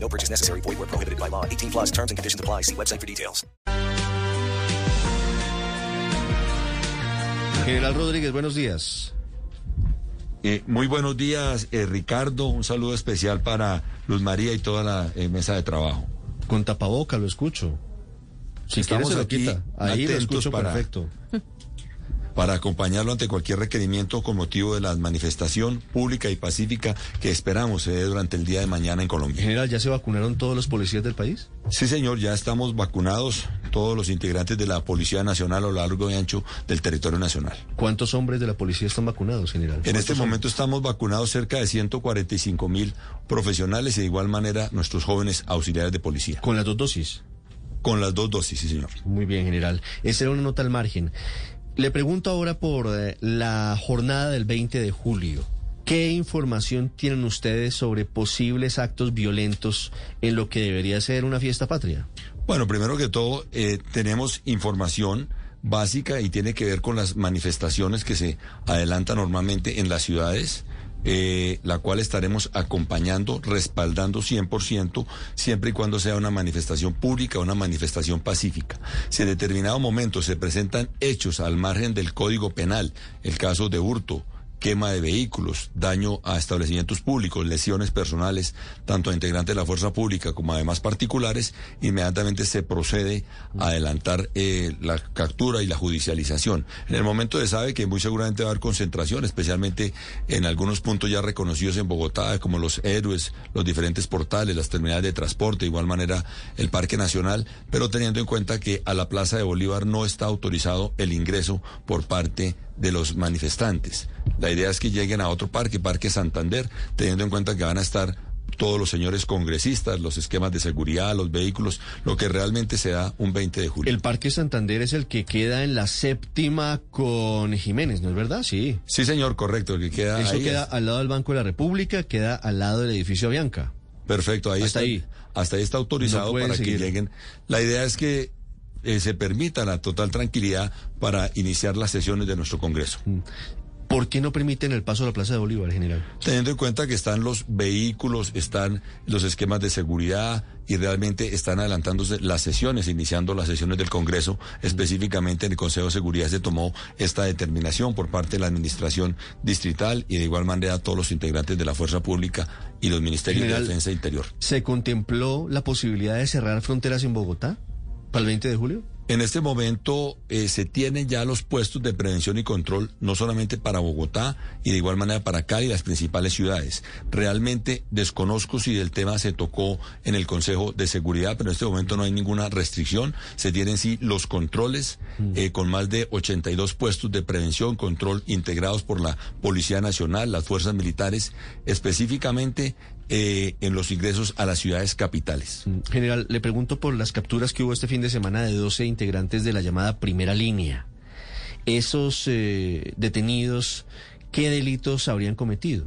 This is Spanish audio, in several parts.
No purchase necessary. Void where prohibited by law. 18 plus terms and conditions apply. See website for details. General Rodríguez, buenos días. Eh, muy buenos días, eh, Ricardo. Un saludo especial para Luz María y toda la eh, mesa de trabajo. Con tapaboca lo escucho. Si Estamos quieres se lo aquí quita. Ahí lo escucho para- perfecto. para acompañarlo ante cualquier requerimiento con motivo de la manifestación pública y pacífica que esperamos se dé durante el día de mañana en Colombia. General, ¿ya se vacunaron todos los policías del país? Sí, señor, ya estamos vacunados todos los integrantes de la Policía Nacional a lo largo y ancho del territorio nacional. ¿Cuántos hombres de la policía están vacunados, general? En este ¿Cuántos momento estamos vacunados cerca de 145 mil profesionales y de igual manera nuestros jóvenes auxiliares de policía. Con las dos dosis. Con las dos dosis, sí, señor. Muy bien, general. Esa era una nota al margen. Le pregunto ahora por eh, la jornada del 20 de julio. ¿Qué información tienen ustedes sobre posibles actos violentos en lo que debería ser una fiesta patria? Bueno, primero que todo, eh, tenemos información básica y tiene que ver con las manifestaciones que se adelantan normalmente en las ciudades, eh, la cual estaremos acompañando, respaldando 100%, siempre y cuando sea una manifestación pública, una manifestación pacífica. Si en determinado momento se presentan hechos al margen del Código Penal, el caso de hurto, quema de vehículos, daño a establecimientos públicos, lesiones personales, tanto a integrantes de la fuerza pública como además particulares, inmediatamente se procede a adelantar eh, la captura y la judicialización. En el momento se sabe que muy seguramente va a haber concentración, especialmente en algunos puntos ya reconocidos en Bogotá, como los héroes, los diferentes portales, las terminales de transporte, de igual manera el Parque Nacional, pero teniendo en cuenta que a la Plaza de Bolívar no está autorizado el ingreso por parte de los manifestantes. La idea es que lleguen a otro parque, Parque Santander, teniendo en cuenta que van a estar todos los señores congresistas, los esquemas de seguridad, los vehículos, lo que realmente se da un 20 de julio. El Parque Santander es el que queda en la séptima con Jiménez, ¿no es verdad? Sí. Sí, señor, correcto, el que queda Eso ahí queda es- al lado del Banco de la República, queda al lado del edificio Avianca. Perfecto, ahí Hasta está. ahí. Hasta ahí está autorizado No para seguir. que lleguen. La idea es que eh, se permita la total tranquilidad para iniciar las sesiones de nuestro Congreso. ¿Por qué no permiten el paso a la Plaza de Bolívar, general? Teniendo en cuenta que están los vehículos, están los esquemas de seguridad y realmente están adelantándose las sesiones, iniciando las sesiones del Congreso, específicamente en el Consejo de Seguridad se tomó esta determinación por parte de la Administración Distrital y de igual manera todos los integrantes de la Fuerza Pública y los Ministerios General, de Defensa e Interior. ¿Se contempló la posibilidad de cerrar fronteras en Bogotá para el 20 de julio? En este momento eh, se tienen ya los puestos de prevención y control, no solamente para Bogotá y de igual manera para Cali y las principales ciudades. Realmente desconozco si el tema se tocó en el Consejo de Seguridad, pero en este momento no hay ninguna restricción. Se tienen sí los controles eh, con más de 82 puestos de prevención, control integrados por la Policía Nacional, las fuerzas militares, específicamente eh, en los ingresos a las ciudades capitales. General, le pregunto por las capturas que hubo este fin de semana de 12 integrantes de la llamada primera línea. Esos eh, detenidos, ¿qué delitos habrían cometido?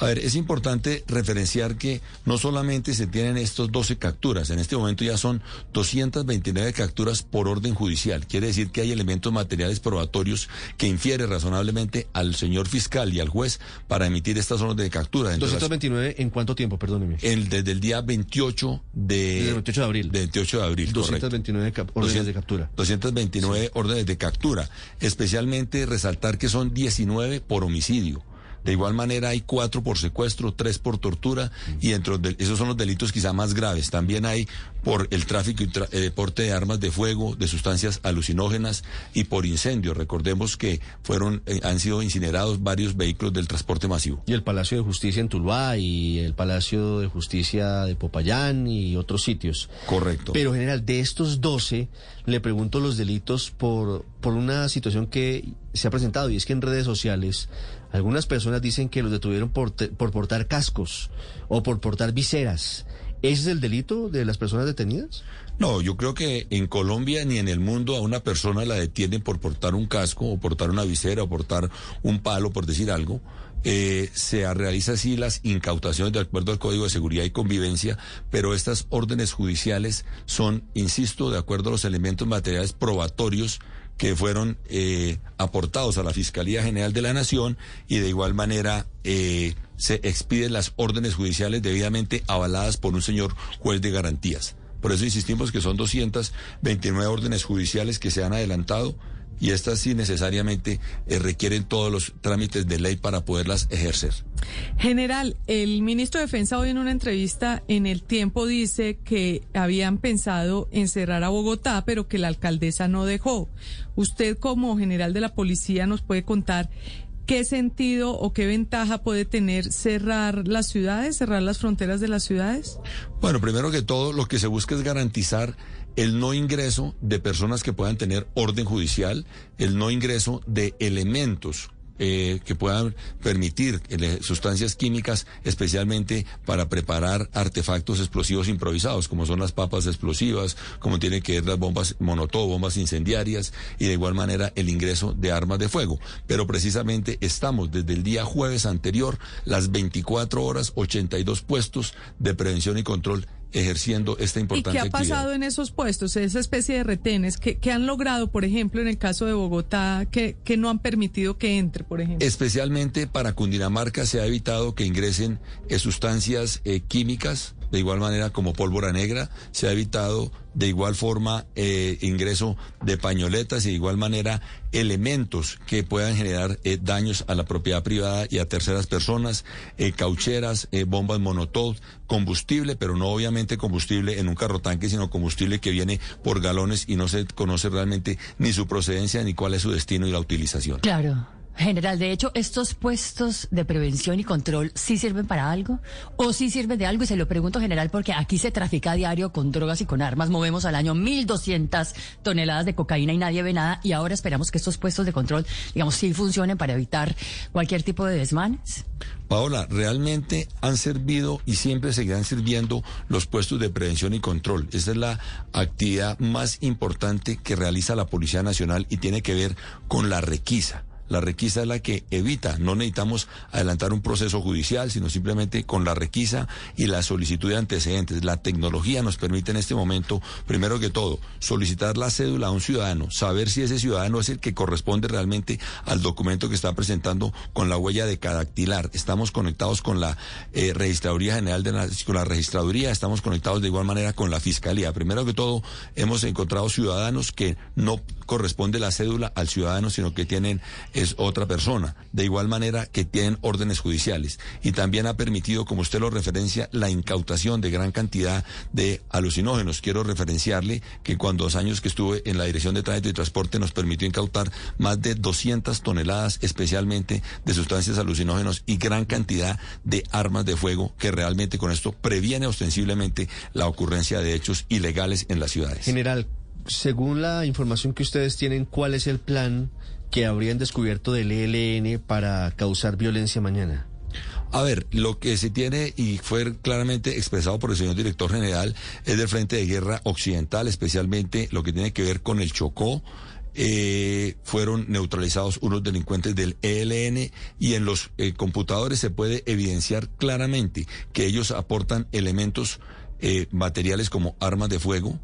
A ver, es importante referenciar que no solamente se tienen estos 12 capturas, en este momento ya son 229 capturas por orden judicial. Quiere decir que hay elementos materiales probatorios que infiere razonablemente al señor fiscal y al juez para emitir estas órdenes de captura. Entre las- 229 en cuánto tiempo, perdóneme. el, desde el día 28 de... Desde el 28 de abril. de 28 de abril, correcto. 229 cap- órdenes de captura. 229 órdenes de captura. Especialmente resaltar que son 19 por homicidio. De igual manera hay cuatro por secuestro, tres por tortura y dentro de esos son los delitos quizá más graves. También hay por el tráfico y tra- eh, porte de armas de fuego, de sustancias alucinógenas y por incendio. Recordemos que fueron eh, han sido incinerados varios vehículos del transporte masivo. Y el Palacio de Justicia en Tuluá y el Palacio de Justicia de Popayán y otros sitios. Correcto. Pero, general, de estos 12, le pregunto los delitos por, por una situación que se ha presentado y es que en redes sociales algunas personas dicen que los detuvieron por, por portar cascos o por portar viseras. ¿Ese es el delito de las personas detenidas? No, yo creo que en Colombia ni en el mundo a una persona la detienen por portar un casco o portar una visera o portar un palo, por decir algo. Eh, se realiza así las incautaciones de acuerdo al Código de Seguridad y Convivencia, pero estas órdenes judiciales son, insisto, de acuerdo a los elementos materiales probatorios que fueron eh, aportados a la Fiscalía General de la Nación y de igual manera eh, se expiden las órdenes judiciales debidamente avaladas por un señor juez de garantías. Por eso insistimos que son 229 órdenes judiciales que se han adelantado y estas sí necesariamente eh, requieren todos los trámites de ley para poderlas ejercer. General, el ministro de Defensa hoy en una entrevista en El Tiempo dice que habían pensado en cerrar a Bogotá, pero que la alcaldesa no dejó. Usted como general de la policía nos puede contar ¿Qué sentido o qué ventaja puede tener cerrar las ciudades, cerrar las fronteras de las ciudades? Bueno, primero que todo, lo que se busca es garantizar el no ingreso de personas que puedan tener orden judicial, el no ingreso de elementos eh, que puedan permitir eh, sustancias químicas, especialmente para preparar artefactos explosivos improvisados, como son las papas explosivas, como tiene que ver las bombas monotó, bombas incendiarias, y de igual manera el ingreso de armas de fuego. Pero precisamente estamos desde el día jueves anterior, las 24 horas, 82 puestos de prevención y control ejerciendo esta importante ¿Y qué ha pasado en esos puestos, esa especie de retenes? ¿Qué, han logrado, por ejemplo, en el caso de Bogotá, que, que, no han permitido que entre, por ejemplo? Especialmente para Cundinamarca se ha evitado que ingresen eh, sustancias eh, químicas de igual manera como pólvora negra, se ha evitado de igual forma eh, ingreso de pañoletas y de igual manera elementos que puedan generar eh, daños a la propiedad privada y a terceras personas, eh, caucheras, bombas monotol, combustible, pero no obviamente combustible en un carro tanque, sino combustible que viene por galones y no se conoce realmente ni su procedencia ni cuál es su destino y la utilización. Claro. General, de hecho, estos puestos de prevención y control sí sirven para algo o sí sirven de algo y se lo pregunto general porque aquí se trafica a diario con drogas y con armas, movemos al año 1.200 toneladas de cocaína y nadie ve nada y ahora esperamos que estos puestos de control, digamos, sí funcionen para evitar cualquier tipo de desmanes. Paola, realmente han servido y siempre seguirán sirviendo los puestos de prevención y control. Esa es la actividad más importante que realiza la Policía Nacional y tiene que ver con la requisa. La requisa es la que evita, no necesitamos adelantar un proceso judicial, sino simplemente con la requisa y la solicitud de antecedentes. La tecnología nos permite en este momento, primero que todo, solicitar la cédula a un ciudadano, saber si ese ciudadano es el que corresponde realmente al documento que está presentando con la huella de cadactilar. Estamos conectados con la eh, Registraduría General de la, con la Registraduría, estamos conectados de igual manera con la Fiscalía. Primero que todo, hemos encontrado ciudadanos que no corresponde la cédula al ciudadano, sino que tienen es otra persona, de igual manera que tienen órdenes judiciales. Y también ha permitido, como usted lo referencia, la incautación de gran cantidad de alucinógenos. Quiero referenciarle que cuando dos años que estuve en la Dirección de Tránsito y Transporte nos permitió incautar más de 200 toneladas especialmente de sustancias alucinógenos y gran cantidad de armas de fuego que realmente con esto previene ostensiblemente la ocurrencia de hechos ilegales en las ciudades. General, según la información que ustedes tienen, ¿cuál es el plan que habrían descubierto del ELN para causar violencia mañana? A ver, lo que se tiene y fue claramente expresado por el señor director general es del Frente de Guerra Occidental, especialmente lo que tiene que ver con el Chocó. Eh, fueron neutralizados unos delincuentes del ELN y en los eh, computadores se puede evidenciar claramente que ellos aportan elementos eh, materiales como armas de fuego,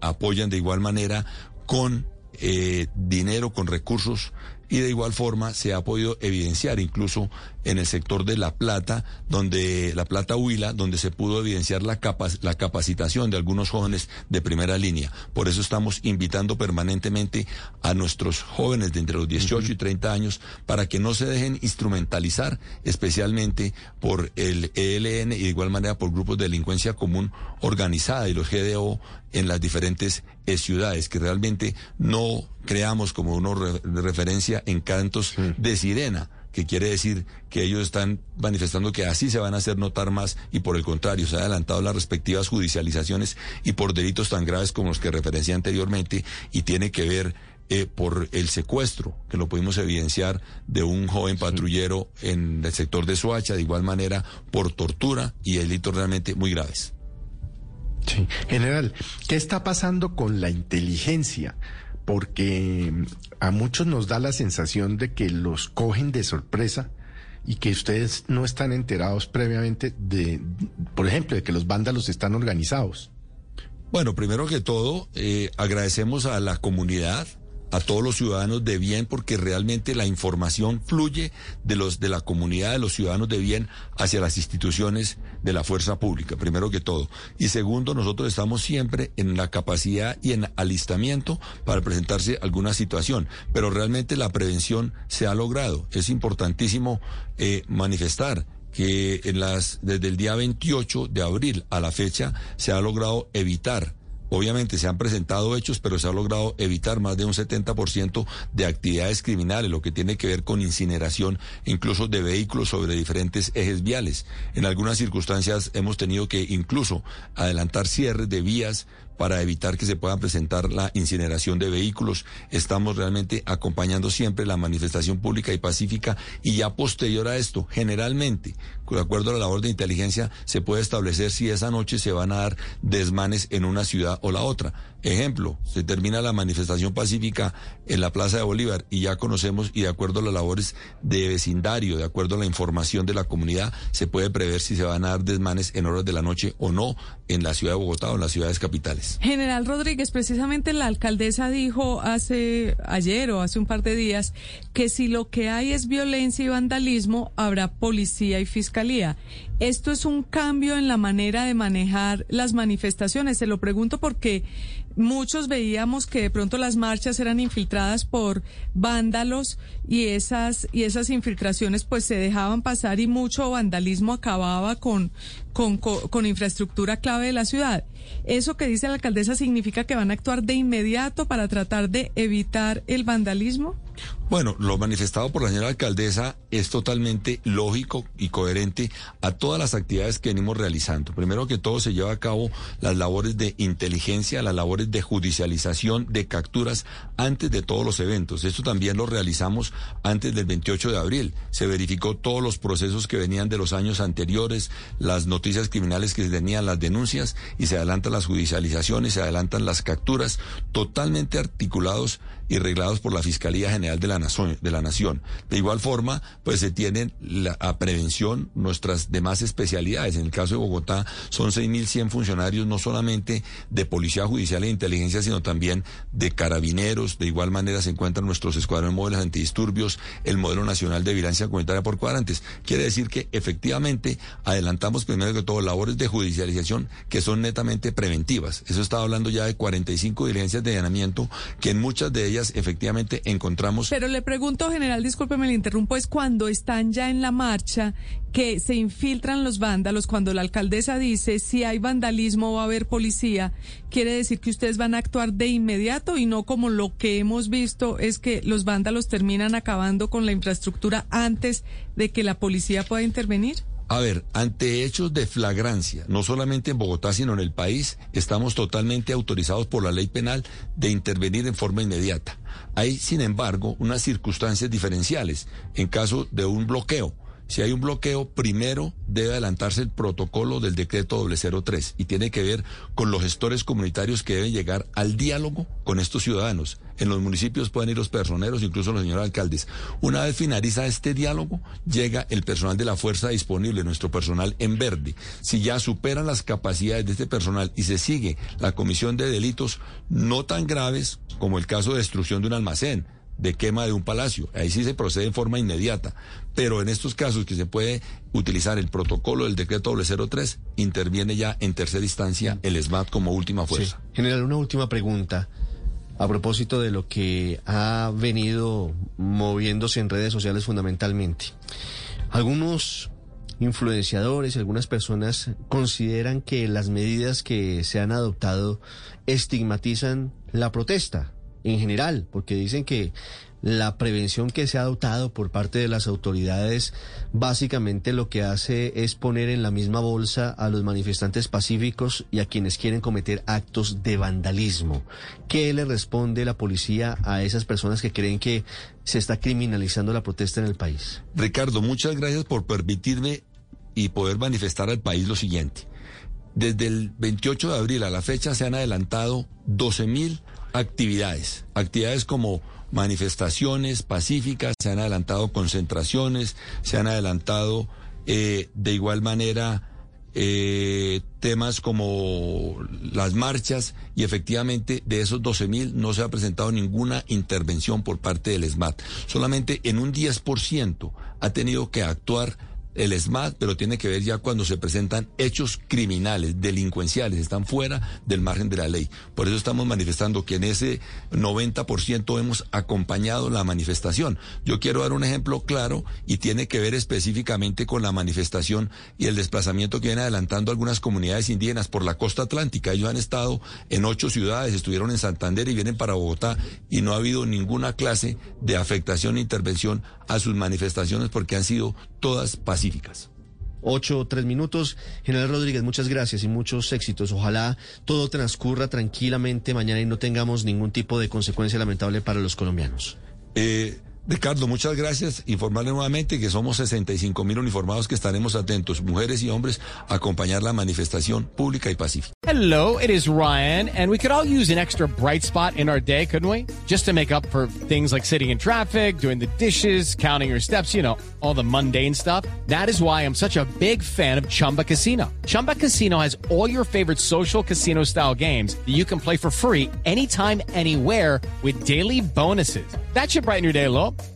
apoyan de igual manera con eh, dinero, con recursos y de igual forma se ha podido evidenciar incluso en el sector de La Plata, donde La Plata Huila, donde se pudo evidenciar la, la capacitación de algunos jóvenes de primera línea. Por eso estamos invitando permanentemente a nuestros jóvenes de entre los 18 y 30 años para que no se dejen instrumentalizar, especialmente por el ELN y de igual manera por grupos de delincuencia común organizada y los GDO en las diferentes eh, ciudades, que realmente no creamos como uno de referencia en cantos de sirena que quiere decir que ellos están manifestando que así se van a hacer notar más y por el contrario se han adelantado las respectivas judicializaciones y por delitos tan graves como los que referencié anteriormente y tiene que ver eh, por el secuestro, que lo pudimos evidenciar de un joven patrullero en el sector de Soacha, de igual manera por tortura y delitos realmente muy graves. Sí, general, ¿qué está pasando con la inteligencia? Porque a muchos nos da la sensación de que los cogen de sorpresa y que ustedes no están enterados previamente de, por ejemplo, de que los vándalos están organizados. Bueno, primero que todo, eh, agradecemos a la comunidad, a todos los ciudadanos de bien porque realmente la información fluye de los de la comunidad de los ciudadanos de bien hacia las instituciones de la fuerza pública, primero que todo. Y segundo, nosotros estamos siempre en la capacidad y en alistamiento para presentarse alguna situación, pero realmente la prevención se ha logrado. Es importantísimo eh, manifestar que en las desde el día 28 de abril a la fecha se ha logrado evitar Obviamente se han presentado hechos, pero se ha logrado evitar más de un 70% de actividades criminales, lo que tiene que ver con incineración incluso de vehículos sobre diferentes ejes viales. En algunas circunstancias hemos tenido que incluso adelantar cierres de vías para evitar que se pueda presentar la incineración de vehículos. Estamos realmente acompañando siempre la manifestación pública y pacífica y ya posterior a esto, generalmente, de acuerdo a la labor de inteligencia, se puede establecer si esa noche se van a dar desmanes en una ciudad o la otra. Ejemplo, se termina la manifestación pacífica en la Plaza de Bolívar y ya conocemos y de acuerdo a las labores de vecindario, de acuerdo a la información de la comunidad, se puede prever si se van a dar desmanes en horas de la noche o no en la ciudad de Bogotá o en las ciudades capitales. General Rodríguez, precisamente la alcaldesa dijo hace ayer o hace un par de días que si lo que hay es violencia y vandalismo, habrá policía y fiscalía. Esto es un cambio en la manera de manejar las manifestaciones. Se lo pregunto porque muchos veíamos que de pronto las marchas eran infiltradas por vándalos y esas y esas infiltraciones pues se dejaban pasar y mucho vandalismo acababa con con, con, infraestructura clave de la ciudad. Eso que dice la alcaldesa significa que van a actuar de inmediato para tratar de evitar el vandalismo. Bueno, lo manifestado por la señora alcaldesa es totalmente lógico y coherente a todas las actividades que venimos realizando. Primero que todo se lleva a cabo las labores de inteligencia, las labores de judicialización, de capturas antes de todos los eventos. Esto también lo realizamos antes del 28 de abril. Se verificó todos los procesos que venían de los años anteriores, las noticias criminales que se tenían, las denuncias y se adelantan las judicializaciones, se adelantan las capturas, totalmente articulados y reglados por la Fiscalía General de la Nación. De, la nación. de igual forma, pues se tienen a prevención nuestras demás especialidades. En el caso de Bogotá son 6.100 funcionarios, no solamente de Policía Judicial e Inteligencia, sino también de carabineros. De igual manera se encuentran nuestros escuadrones móviles antidisturbios, el modelo nacional de vigilancia comunitaria por cuadrantes. Quiere decir que efectivamente adelantamos primero que todo labores de judicialización que son netamente preventivas. Eso estaba hablando ya de 45 diligencias de allanamiento que en muchas de ellas efectivamente encontramos. Pero le pregunto, general, discúlpeme, le interrumpo, es cuando están ya en la marcha que se infiltran los vándalos, cuando la alcaldesa dice si hay vandalismo va a haber policía, quiere decir que ustedes van a actuar de inmediato y no como lo que hemos visto es que los vándalos terminan acabando con la infraestructura antes de que la policía pueda intervenir. A ver, ante hechos de flagrancia, no solamente en Bogotá, sino en el país, estamos totalmente autorizados por la ley penal de intervenir en forma inmediata. Hay, sin embargo, unas circunstancias diferenciales en caso de un bloqueo. Si hay un bloqueo, primero debe adelantarse el protocolo del decreto 003 y tiene que ver con los gestores comunitarios que deben llegar al diálogo con estos ciudadanos. En los municipios pueden ir los personeros, incluso los señores alcaldes. Una vez finaliza este diálogo, llega el personal de la fuerza disponible, nuestro personal en verde. Si ya superan las capacidades de este personal y se sigue la comisión de delitos no tan graves como el caso de destrucción de un almacén, de quema de un palacio. Ahí sí se procede en forma inmediata. Pero en estos casos que se puede utilizar el protocolo del decreto 003, interviene ya en tercera instancia el SMAT como última fuerza. General, una última pregunta. A propósito de lo que ha venido moviéndose en redes sociales fundamentalmente. Algunos influenciadores, algunas personas consideran que las medidas que se han adoptado estigmatizan la protesta en general, porque dicen que la prevención que se ha adoptado por parte de las autoridades básicamente lo que hace es poner en la misma bolsa a los manifestantes pacíficos y a quienes quieren cometer actos de vandalismo. ¿Qué le responde la policía a esas personas que creen que se está criminalizando la protesta en el país? Ricardo, muchas gracias por permitirme y poder manifestar al país lo siguiente. Desde el 28 de abril a la fecha se han adelantado 12 mil actividades. Actividades como manifestaciones pacíficas, se han adelantado concentraciones, se han adelantado eh, de igual manera eh, temas como las marchas y efectivamente de esos 12 mil no se ha presentado ninguna intervención por parte del SMAT. Solamente en un 10% ha tenido que actuar el SMAT, pero tiene que ver ya cuando se presentan hechos criminales, delincuenciales, están fuera del margen de la ley. Por eso estamos manifestando que en ese 90% hemos acompañado la manifestación. Yo quiero dar un ejemplo claro y tiene que ver específicamente con la manifestación y el desplazamiento que viene adelantando algunas comunidades indígenas por la costa atlántica. Ellos han estado en ocho ciudades, estuvieron en Santander y vienen para Bogotá y no ha habido ninguna clase de afectación e intervención a sus manifestaciones porque han sido todas pacíficas. Ocho o tres minutos. General Rodríguez, muchas gracias y muchos éxitos. Ojalá todo transcurra tranquilamente mañana y no tengamos ningún tipo de consecuencia lamentable para los colombianos. Eh, Ricardo, muchas gracias. Informarle nuevamente que somos 65 mil uniformados que estaremos atentos, mujeres y hombres, a acompañar la manifestación pública y pacífica. Hello, it is Ryan, and we could all use an extra bright spot in our day, couldn't we? Just to make up for things like sitting in traffic, doing the dishes, counting your steps, you know, all the mundane stuff. That is why I'm such a big fan of Chumba Casino. Chumba Casino has all your favorite social casino style games that you can play for free anytime, anywhere with daily bonuses. That should brighten your day a.